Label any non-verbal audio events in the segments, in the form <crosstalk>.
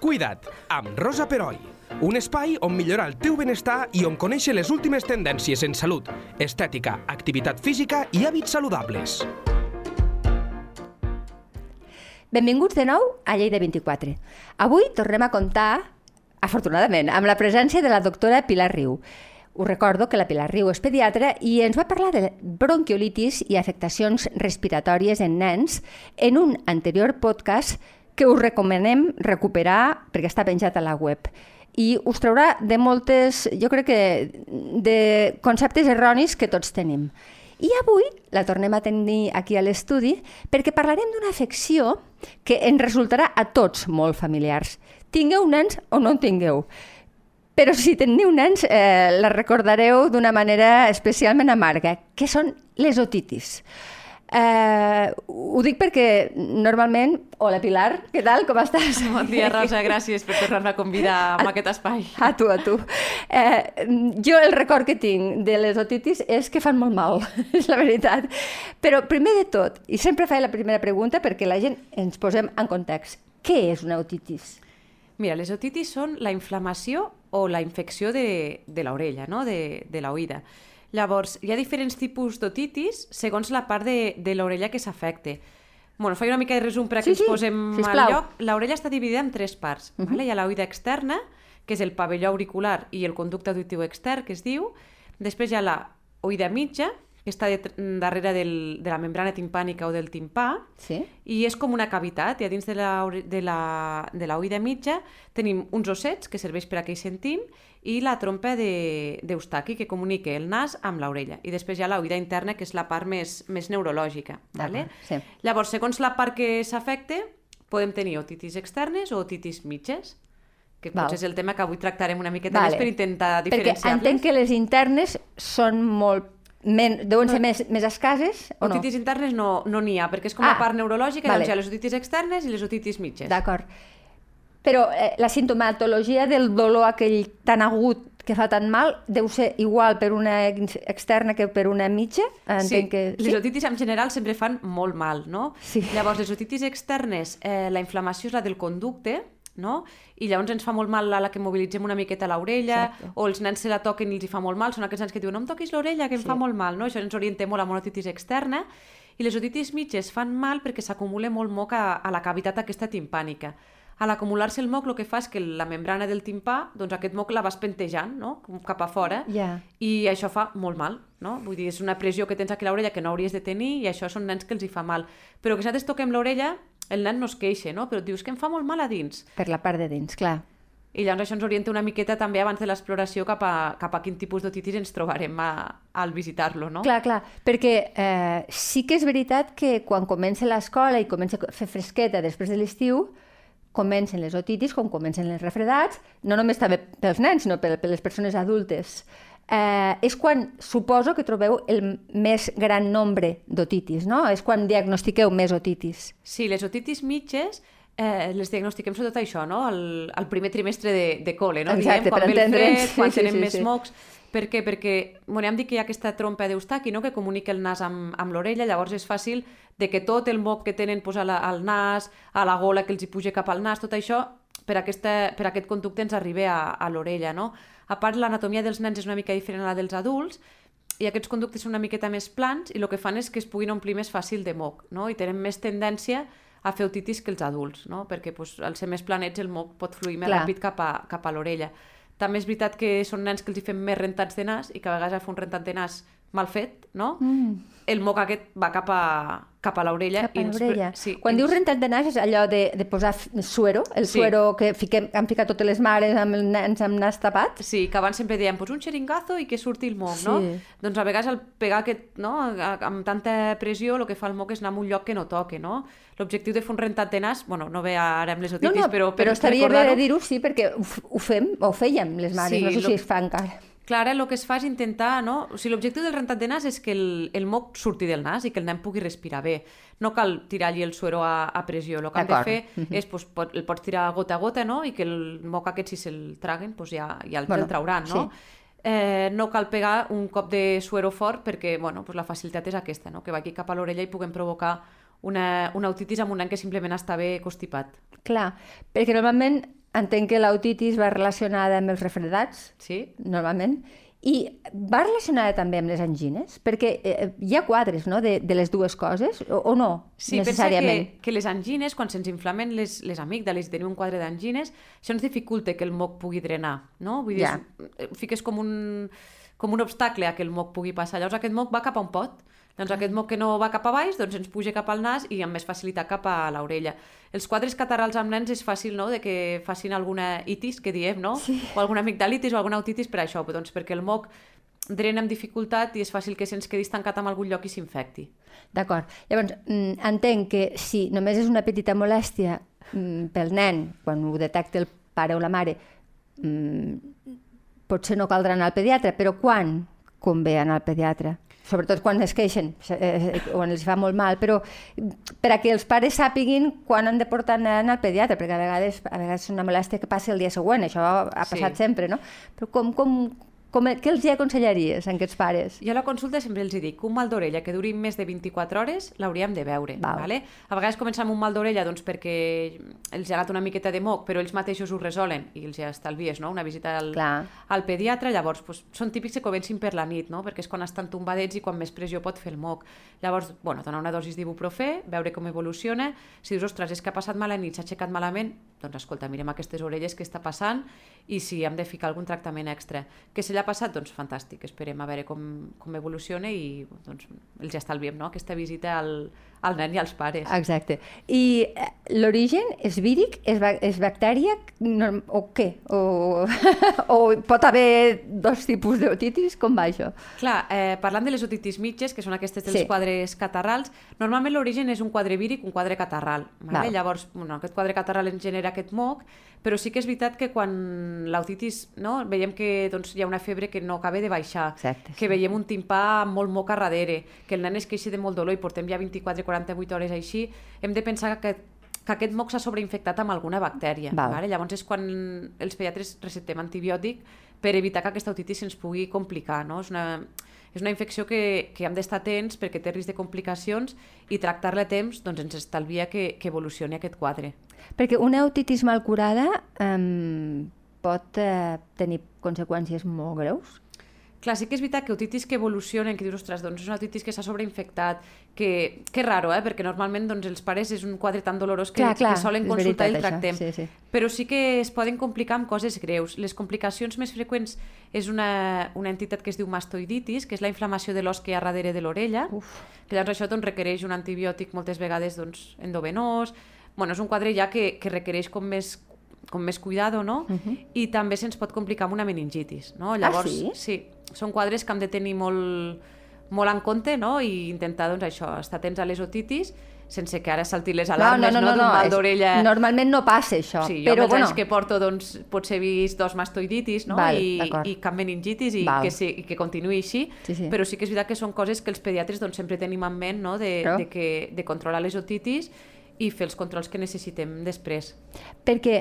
Cuida't, amb Rosa Peroi. Un espai on millorar el teu benestar i on conèixer les últimes tendències en salut, estètica, activitat física i hàbits saludables. Benvinguts de nou a Lleida 24. Avui tornem a comptar, afortunadament, amb la presència de la doctora Pilar Riu. Us recordo que la Pilar Riu és pediatra i ens va parlar de bronquiolitis i afectacions respiratòries en nens en un anterior podcast que us recomanem recuperar perquè està penjat a la web i us traurà de moltes, jo crec que de conceptes erronis que tots tenim. I avui la tornem a tenir aquí a l'estudi perquè parlarem d'una afecció que ens resultarà a tots molt familiars. Tingueu nens o no en tingueu. Però si teniu nens, eh, la recordareu d'una manera especialment amarga, que són les otitis. Eh, ho dic perquè normalment... Hola, Pilar, què tal? Com estàs? <laughs> Bon dia, Rosa, gràcies per tornar-me a convidar a aquest espai. A tu, a tu. Eh, jo el record que tinc de les otitis és que fan molt mal, <laughs> és la veritat. Però primer de tot, i sempre faig la primera pregunta perquè la gent ens posem en context, què és una otitis? Mira, les otitis són la inflamació o la infecció de, de l'orella, no? de, de l'oïda. Llavors, hi ha diferents tipus d'otitis segons la part de, de l'orella que s'afecte. Bueno, faig una mica de resum per a que Sí, ens sí, posem sisplau. al lloc. L'orella està dividida en tres parts. Uh -huh. vale? Hi ha l'oïda externa, que és el pavelló auricular i el conducte auditiu extern, que es diu. Després hi ha la oïda mitja, que està de, darrere del, de la membrana timpànica o del timpà, Sí? i és com una cavitat, i a dins de la, de la, de la oïda mitja tenim uns ossets que serveix per a que hi sentim i la trompa de- d'Eustaqui que comunica el nas amb l'orella. I després hi ha l'oïda interna, que és la part més, més neurològica. Vale? Sí. Llavors, segons la part que s'afecte, podem tenir otitis externes o otitis mitges, que Val. potser és el tema que avui tractarem una miqueta Vale. més per intentar Perquè diferenciar-les. entenc que les internes són molt... Men, deuen ser més, més escases o no? Otitis internes no no n'hi ha, perquè és com Ah, la part neurològica, vale. doncs hi ha les otitis externes i les otitis mitges. D'acord. Però eh, la sintomatologia del dolor aquell tan agut que fa tan mal deu ser igual per una ex- externa que per una mitja? Entenc Sí, que... les otitis en general sempre fan molt mal, no? Sí. Llavors, les otitis externes, eh, la inflamació és la del conducte, no? I llavors ens fa molt mal la que mobilitzem una miqueta l'orella, o els nens se la toquen i els hi fa molt mal, són aquests nens que diuen no em toquis l'orella, que em Sí. fa molt mal, no? Això ens orientem molt a una otitis externa, i les otitis mitges fan mal perquè s'acumula molt moc a, a la cavitat aquesta timpànica. A l'acumular-se el moc el que fa és que la membrana del timpà, doncs aquest moc la vas pentejant, no? Cap a fora, Ja. i això fa molt mal, no? Vull dir, és una pressió que tens aquí a l'orella que no hauries de tenir i això són nens que els hi fa mal. Però que si nosaltres toquem l'orella, el nen no es queixa, no? Però dius que em fa molt mal a dins. Per la part de dins, clar. I llavors això ens orienta una miqueta també abans de l'exploració cap, a, cap a quin tipus d'otitis ens trobarem a, al visitar-lo, no? Clar, clar, perquè eh, sí que és veritat que quan comença l'escola i comença a fer fresqueta després de l'estiu, comencen les otitis, com comencen els refredats, no només també pels nens, sinó per, per les persones adultes. Eh, és quan suposo que trobeu el més gran nombre d'otitis, no? És quan diagnostiqueu més otitis. Sí, les otitis mitges eh, les diagnostiquem sobretot això, no? El, el primer trimestre de, de col·le, no? Exacte, Diem, quan per entendre'ns. fred, quan Sí, tenen sí, més sí. mocs... Per què? Perquè, bueno, ja hem dit que hi ha aquesta trompa d'Eustaqui, no?, que comunica el nas amb, amb l'orella, llavors és fàcil de que tot el moc que tenen pues, a la, al nas, a la gola que els hi puja cap al nas, tot això, per, aquesta, per aquest conducte ens arriba a, a l'orella, no? A part, l'anatomia dels nens és una mica diferent a la dels adults, i aquests conductes són una miqueta més plans i el que fan és que es puguin omplir més fàcil de moc, no? I tenen més tendència a fer otitis que els adults, no? Perquè pues, al ser més planets el moc pot fluir més Clar. ràpid cap a, cap a l'orella. També és veritat que són nens que els hi fem més rentats de nas i que a vegades a fer un rentat de nas mal fet, no? Mm. El moc aquest va cap a, cap a l'orella. Cap a i ens- l'orella. Sí, Quan i dius ens- rentat de nas és allò de, de posar suero, el Sí. suero que fiquem, han ficat totes les mares amb els nens amb nas tapat. Sí, que abans sempre dèiem, pues un xeringazo i que surti el moc, no? Sí. Doncs a vegades al pegar aquest, no, amb tanta pressió, el que fa el moc és anar a un lloc que no toque, no? L'objectiu de fer un rentat de nas, bueno, no ve ara amb les No, otitis, no, però, per però estaria bé dir-ho, sí, perquè ho, ho fem, o fèiem les mares, Sí, no sé lo- si es fa encara. Clar, ara el que es fa és intentar, no? O sigui, l'objectiu del rentat de nas és que el, el moc surti del nas i que el nen pugui respirar bé. No cal tirar-li el suero a, a pressió. El que hem de fer Mhm. és, doncs, pot, el pots tirar gota a gota, no? I que el moc aquest, si se'l traguen, doncs ja, ja el, Bueno, el trauran, no? sí. Eh, no cal pegar un cop de suero fort perquè, bueno, doncs la facilitat és aquesta, no? Que vagi cap a l'orella i puguem provocar una, una otitis amb un nen que simplement està bé constipat. Clar, perquè normalment entenc que l'autitis va relacionada amb els refredats, Sí? normalment, i va relacionada també amb les angines? Perquè eh, hi ha quadres, no?, de, de les dues coses, o, o no, Sí, pensa necessàriament? que, que les angines, quan se'ns inflamen les, les amígdales i tenim un quadre d'angines, això ens dificulta que el moc pugui drenar, no? Vull dir, Ja. és, fiques com un, com un obstacle a que el moc pugui passar. Llavors aquest moc va cap a un pot. Doncs aquest moc que no va cap a baix, doncs ens puja cap al nas i amb més facilitat cap a l'orella. Els quadres catarrals amb nens és fàcil, no?, de que facin alguna itis, que diem, no? Sí. O alguna amigdalitis o alguna otitis per això, doncs perquè el moc drena amb dificultat i és fàcil que se'ns quedi estancat en algun lloc i s'infecti. D'acord. Llavors, mm, entenc que si només és una petita molèstia mm, pel nen, quan ho detecta el pare o la mare, mm, potser no caldrà anar al pediatre, però quan convé anar al pediatre? Sobretot quan es queixen, eh, quan els fa molt mal, però per a que els pares sàpiguin quan han de portar el nen al pediatre, perquè a vegades, a vegades és una molèstia que passa el dia següent, això ha Sí. passat sempre, no? Però com, com, com, què els hi aconsellaries a aquests pares? Jo a la consulta sempre els dic que un mal d'orella que duri més de 24 hores l'hauríem de veure. Val. Vale? A vegades comencem amb un mal d'orella doncs, perquè els ha anat una miqueta de moc, però ells mateixos ho resolen i els hi estalvies no? una visita al, Clar. al pediatre. Llavors, doncs, són típics que comencin per la nit, no? perquè és quan estan tombadets i quan més pressió pot fer el moc. Llavors, bueno, donar una dosis d'ibuprofè, veure com evoluciona. Si dius, ostres, és que ha passat mala nit, s'ha aixecat malament, doncs escolta, mirem aquestes orelles què està passant i si hem de ficar algun tractament extra. Que se l'ha passat, doncs fantàstic, esperem a veure com, com evoluciona i doncs, els estalviem no? aquesta visita al, al nen i als pares. Exacte. I eh, l'origen és víric, és, és bactèria no, o què? O, <laughs> o pot haver dos tipus d'otitis? Com va això? Clar, eh, parlant de les otitis mitges, que són aquestes dels Sí. quadres catarrals, normalment l'origen és un quadre víric, un quadre catarral. Val. Vale? Llavors, bueno, aquest quadre catarral ens genera aquest moc, però sí que és veritat que quan l'autitis, no, veiem que doncs, hi ha una febre que no acaba de baixar, Exacte, que sí. veiem un timpà molt moc a darrere, que el nen es queixa de molt dolor i portem ja 24-48 hores així, hem de pensar que que aquest moc s'ha sobreinfectat amb alguna bactèria. Val. Vale? Llavors és quan els pediatres receptem antibiòtic per evitar que aquesta otitis se'ns pugui complicar. No? És, una, és una infecció que, que hem d'estar atents perquè té risc de complicacions i tractar-la a temps doncs, ens estalvia que, que evolucioni aquest quadre. Perquè una otitis mal curada um, pot eh, tenir conseqüències molt greus? Clar, sí que és veritat que otitis que evolucionen, que dius, ostres, doncs és una otitis que s'ha sobreinfectat, que, que raro, eh? perquè normalment doncs, els pares és un quadre tan dolorós que, Clar, clar, que solen consultar i el veritat, això, tractem. sí, sí. Però sí que es poden complicar amb coses greus. Les complicacions més freqüents és una, una entitat que es diu mastoiditis, que és la inflamació de l'os que hi ha darrere de l'orella, que llavors això doncs, requereix un antibiòtic moltes vegades doncs, endovenós, bueno, és un quadre ja que, que requereix com més com més cuidado, no? Uh -huh. I també se'ns pot complicar amb una meningitis, no? Llavors, sí? sí, són quadres que hem de tenir molt, molt en compte, no? I intentar, doncs, això, estar atents a les otitis sense que ara salti les alarmes, no? D'un mal és- d'orella... Normalment no passa això, Sí, jo però els bueno, anys que porto, doncs, potser he vist dos mastoiditis, no? Val, I. I cap meningitis i Val. que, sí, i que continuï així. Sí, sí. Però sí que és veritat que són coses que els pediatres doncs, sempre tenim en ment, no? De, Però- de, que, de controlar les otitis i fer els controls que necessitem després. perquè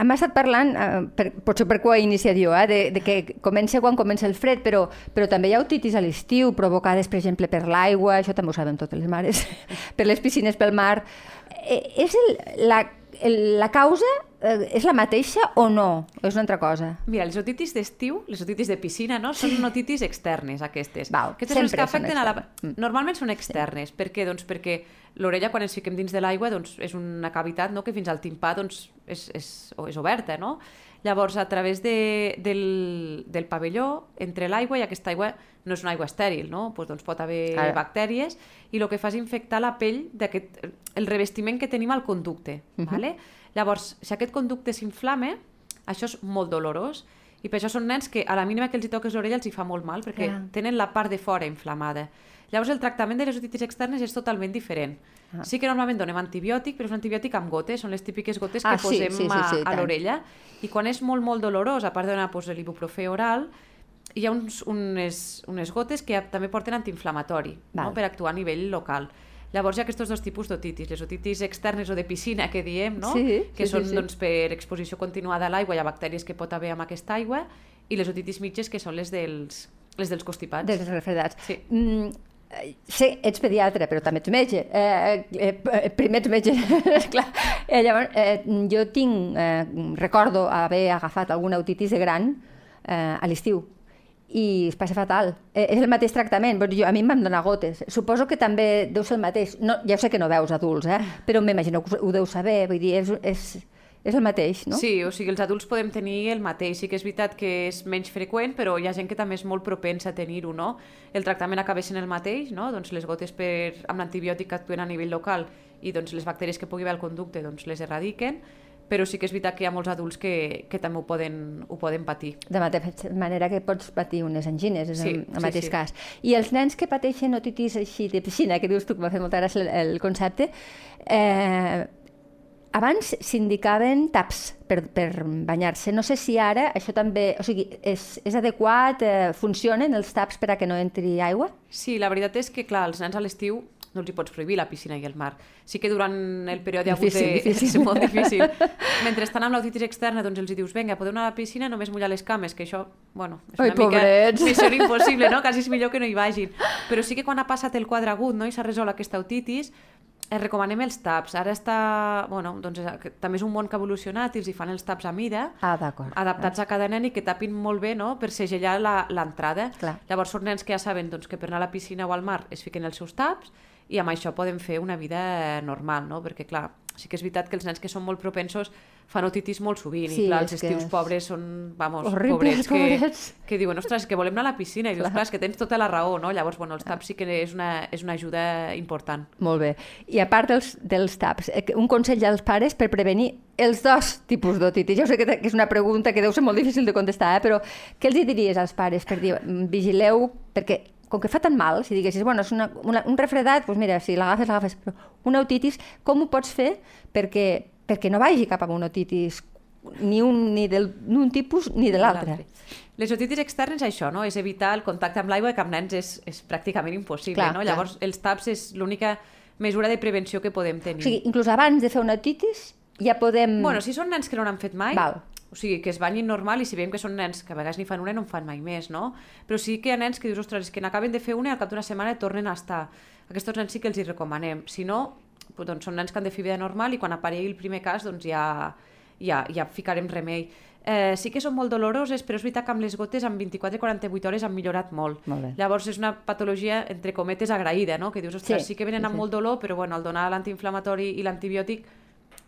hem estat parlant, eh, per, potser per què iniciat jo, eh, de, de que comença quan comença el fred, però, però també hi ha otitis a l'estiu, provocades, per exemple, per l'aigua, això també ho saben totes les mares, <laughs> per les piscines, pel mar. Eh, és el, la, la causa eh, és la mateixa o no? O és una altra cosa? Mira, les otitis d'estiu, les otitis de piscina, no? Són otitis externes, aquestes. Val, aquestes són les que són afecten a la... externes. Mm. Normalment són externes. Per què? Doncs perquè l'orella, quan ens fiquem dins de l'aigua, doncs és una cavitat no? que fins al timpà doncs, és, és, o és oberta, no? Llavors, a través de, del, del pavelló, entre l'aigua, i aquesta aigua no és una aigua estèril, no? Pues, doncs pot haver Ara. bactèries, i el que fa és infectar la pell d'aquest... el revestiment que tenim al conducte, Mhm. vale? Llavors, si aquest conducte s'inflame, això és molt dolorós, i per això són nens que a la mínima que els hi toques l'orella els hi fa molt mal, perquè Clar. tenen la part de fora inflamada. Llavors, el tractament de les otitis externes és totalment diferent. Ah. Sí que normalment donem antibiòtic, però és un antibiòtic amb gotes, són les típiques gotes que Ah, sí, posem sí, sí, a, sí, a tant. l'orella. I quan és molt, molt dolorós, a part de donar doncs, l'ibuprofè oral, hi ha uns, unes, unes gotes que també porten antiinflamatori, no? per actuar a nivell local. Llavors hi ha aquests dos tipus d'otitis, les otitis externes o de piscina que diem, no? Sí, que sí, són sí, sí. Doncs, per exposició continuada a l'aigua i a bactèries que pot haver amb aquesta aigua, i les otitis mitges que són les dels, les dels constipats. Dels refredats. Sí. Mm, Sí, ets pediatre, però també ets metge. Eh, eh, eh primer ets metge, <laughs> clar. Eh, llavors, eh, jo tinc, eh, recordo haver agafat alguna otitis de gran eh, a l'estiu i es passa fatal. Eh, és el mateix tractament. Jo, a mi em van donar gotes. Suposo que també deu ser el mateix. No, ja sé que no veus adults, eh? però m'imagino que ho deu saber. Vull dir, és, és, és el mateix, no? Sí, o sigui, els adults podem tenir el mateix. Sí que és veritat que és menys freqüent, però hi ha gent que també és molt propensa a tenir-ho, no? El tractament acaba sent el mateix, no? Doncs les gotes per, amb l'antibiòtic que actuen a nivell local i doncs les bacteris que pugui haver al conducte doncs les erradiquen, però sí que és veritat que hi ha molts adults que, que també ho poden, ho poden patir. De mateixa manera que pots patir unes angines, és sí, el, el mateix sí. cas. I els nens que pateixen otitis així de piscina, que dius tu que m'ha fet molta gràcia el, el concepte, eh, abans s'indicaven taps per, per banyar-se. No sé si ara això també... O sigui, és, és adequat? Eh, funcionen els taps per a que no entri aigua? Sí, la veritat és que, clar, els nens a l'estiu no els hi pots prohibir la piscina i el mar. Sí que durant el període difícil, de... difícil. <laughs> és molt difícil. <laughs> Mentre estan amb l'autitis externa, doncs els dius, vinga, podeu anar a la piscina, només mullar les cames, que això, bueno, és una Ai, mica pobrets. <laughs> missió impossible, no? Quasi és millor que no hi vagin. Però sí que quan ha passat el quadre agut no? i s'ha resolt aquesta autitis, es recomanem els taps. Ara està... Bueno, doncs també és un món que ha evolucionat i els hi fan els taps a mida, ah, adaptats a cada nen i que tapin molt bé no? per segellar l'entrada. Llavors són nens que ja saben doncs, que per anar a la piscina o al mar es fiquen els seus taps i amb això poden fer una vida normal, no? perquè clar, sí que és veritat que els nens que són molt propensos fan otitis molt sovint sí, i clar, els estius és... pobres són, vamos, Horribles, pobrets, pobrets, que, que diuen, ostres, que volem anar a la piscina i dius, clar, és que tens tota la raó, no? Llavors, bueno, els taps sí que és una, és una ajuda important. Molt bé. I a part dels, dels taps, eh, un consell als pares per prevenir els dos tipus d'otitis. Jo sé que, que és una pregunta que deu ser molt difícil de contestar, eh? però què els diries als pares per dir, mm, vigileu, perquè com que fa tan mal, si diguessis, bueno, és una, una, un refredat, doncs mira, si l'agafes, l'agafes, però una otitis, com ho pots fer perquè, perquè no vagi cap a una otitis ni un, ni d'un tipus ni de l'altre? Les otitis externes, això, no? és evitar el contacte amb l'aigua que amb nens és, és pràcticament impossible. Clar, no? Clar. Llavors, els taps és l'única mesura de prevenció que podem tenir. O sigui, inclús abans de fer una otitis ja podem... Bueno, si són nens que no n'han fet mai, Val. O sigui, que es banyin normal i si veiem que són nens que a vegades ni fan una no en fan mai més, no? Però sí que hi ha nens que dius, ostres, que n'acaben de fer una i al cap d'una setmana tornen a estar. Aquests nens sí que els hi recomanem. Si no, doncs són nens que han de fer vida normal i quan aparegui el primer cas doncs ja, ja, ja ficarem remei. Eh, sí que són molt doloroses, però és veritat que amb les gotes en 24-48 hores han millorat molt. molt. Llavors és una patologia, entre cometes, agraïda, no? que dius, ostres, sí, sí que venen amb sí. molt dolor, però bueno, al donar l'antiinflamatori i l'antibiòtic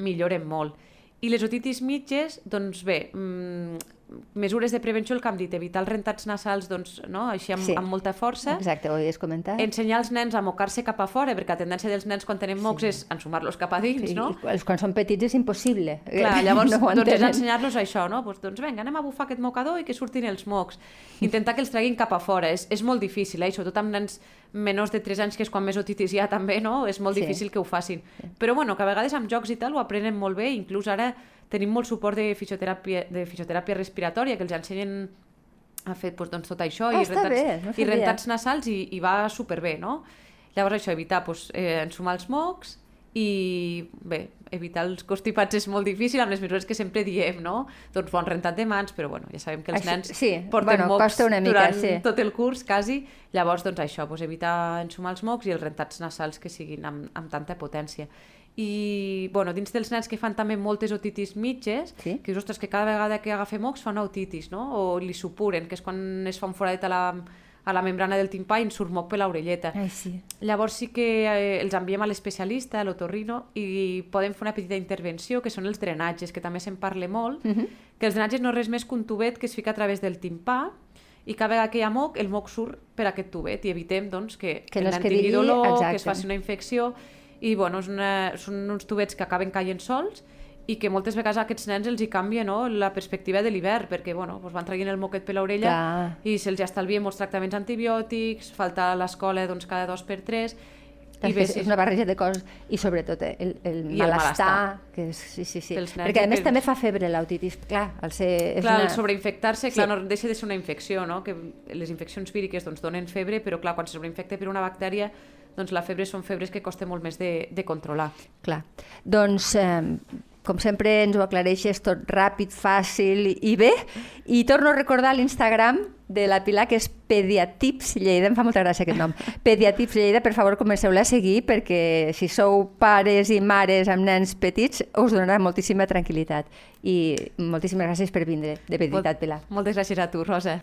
milloren molt. I les otitis mitges, doncs bé, mmm, mesures de prevenció, el que hem dit, evitar els rentats nasals doncs, no? així amb, sí. amb molta força. Exacte, ho havies comentat. Ensenyar els nens a mocar-se cap a fora, perquè la tendència dels nens quan tenen mocs sí. és ensumar-los cap a dins, sí. no? Quan són petits és impossible. Clar, <laughs> llavors no doncs és ensenyar-los això, no? Pues, doncs vinga, anem a bufar aquest mocador i que surtin els mocs. Intentar que els treguin cap a fora. És, és molt difícil, eh? sobretot amb nens menors de 3 anys, que és quan més otitis hi ha també, no? És molt sí. difícil que ho facin. Sí. Però bueno, que a vegades amb jocs i tal ho aprenen molt bé, inclús ara tenim molt suport de fisioteràpia, de fisioteràpia respiratòria, que els ensenyen a fer doncs, doncs, tot això, ah, i, rentats, bé, no i rentats nasals, i, i va superbé, no? Llavors això, evitar doncs, eh, ensumar els mocs, i bé, evitar els constipats és molt difícil amb les mesures que sempre diem, no? Doncs bon rentat de mans, però bueno, ja sabem que els nens sí, porten bueno, mocs una mica, durant sí. tot el curs, quasi. Llavors, doncs això, doncs evitar ensumar els mocs i els rentats nasals que siguin amb, amb tanta potència i bueno, dins dels nens que fan també moltes otitis mitges, sí? que és, ostres, que cada vegada que agafa mocs fa una otitis, no? o li supuren, que és quan es fa un foradet a la, a la membrana del timpà i en surt moc per l'orelleta. sí. Llavors sí que eh, els enviem a l'especialista, a l'otorrino, i poden fer una petita intervenció, que són els drenatges, que també se'n parla molt, uh mhm. -huh. que els drenatges no és res més que un tubet que es fica a través del timpà, i cada vegada que hi ha moc, el moc surt per aquest tubet i evitem doncs, que, que no es tingui dolor, exacte. que es faci una infecció i bueno, és una, són uns tubets que acaben caient sols i que moltes vegades a aquests nens els hi canvia no, la perspectiva de l'hivern, perquè bueno, doncs van traient el moquet per l'orella i se'ls estalvien molts tractaments antibiòtics, falta a l'escola doncs, cada dos per tres, i bé, sí. és una barreja de coses i sobretot el, el, I malestar, el malestar que és, sí, sí, sí. perquè a més també fa febre l'autitis clar, al ser, és clar, una... el sobreinfectar-se clar, sí. no deixa de ser una infecció no? que les infeccions víriques doncs, donen febre però clar, quan se sobreinfecta per una bactèria doncs la febre són febres que costa molt més de, de controlar. Clar. Doncs, eh, com sempre ens ho aclareixes tot ràpid, fàcil i bé. I torno a recordar l'Instagram de la Pilar, que és Pediatips Lleida, em fa molta gràcia aquest nom. <laughs> Pediatips Lleida, per favor, comenceu-la a seguir perquè si sou pares i mares amb nens petits us donarà moltíssima tranquil·litat. I moltíssimes gràcies per vindre, de veritat, Pilar. Moltes gràcies a tu, Rosa.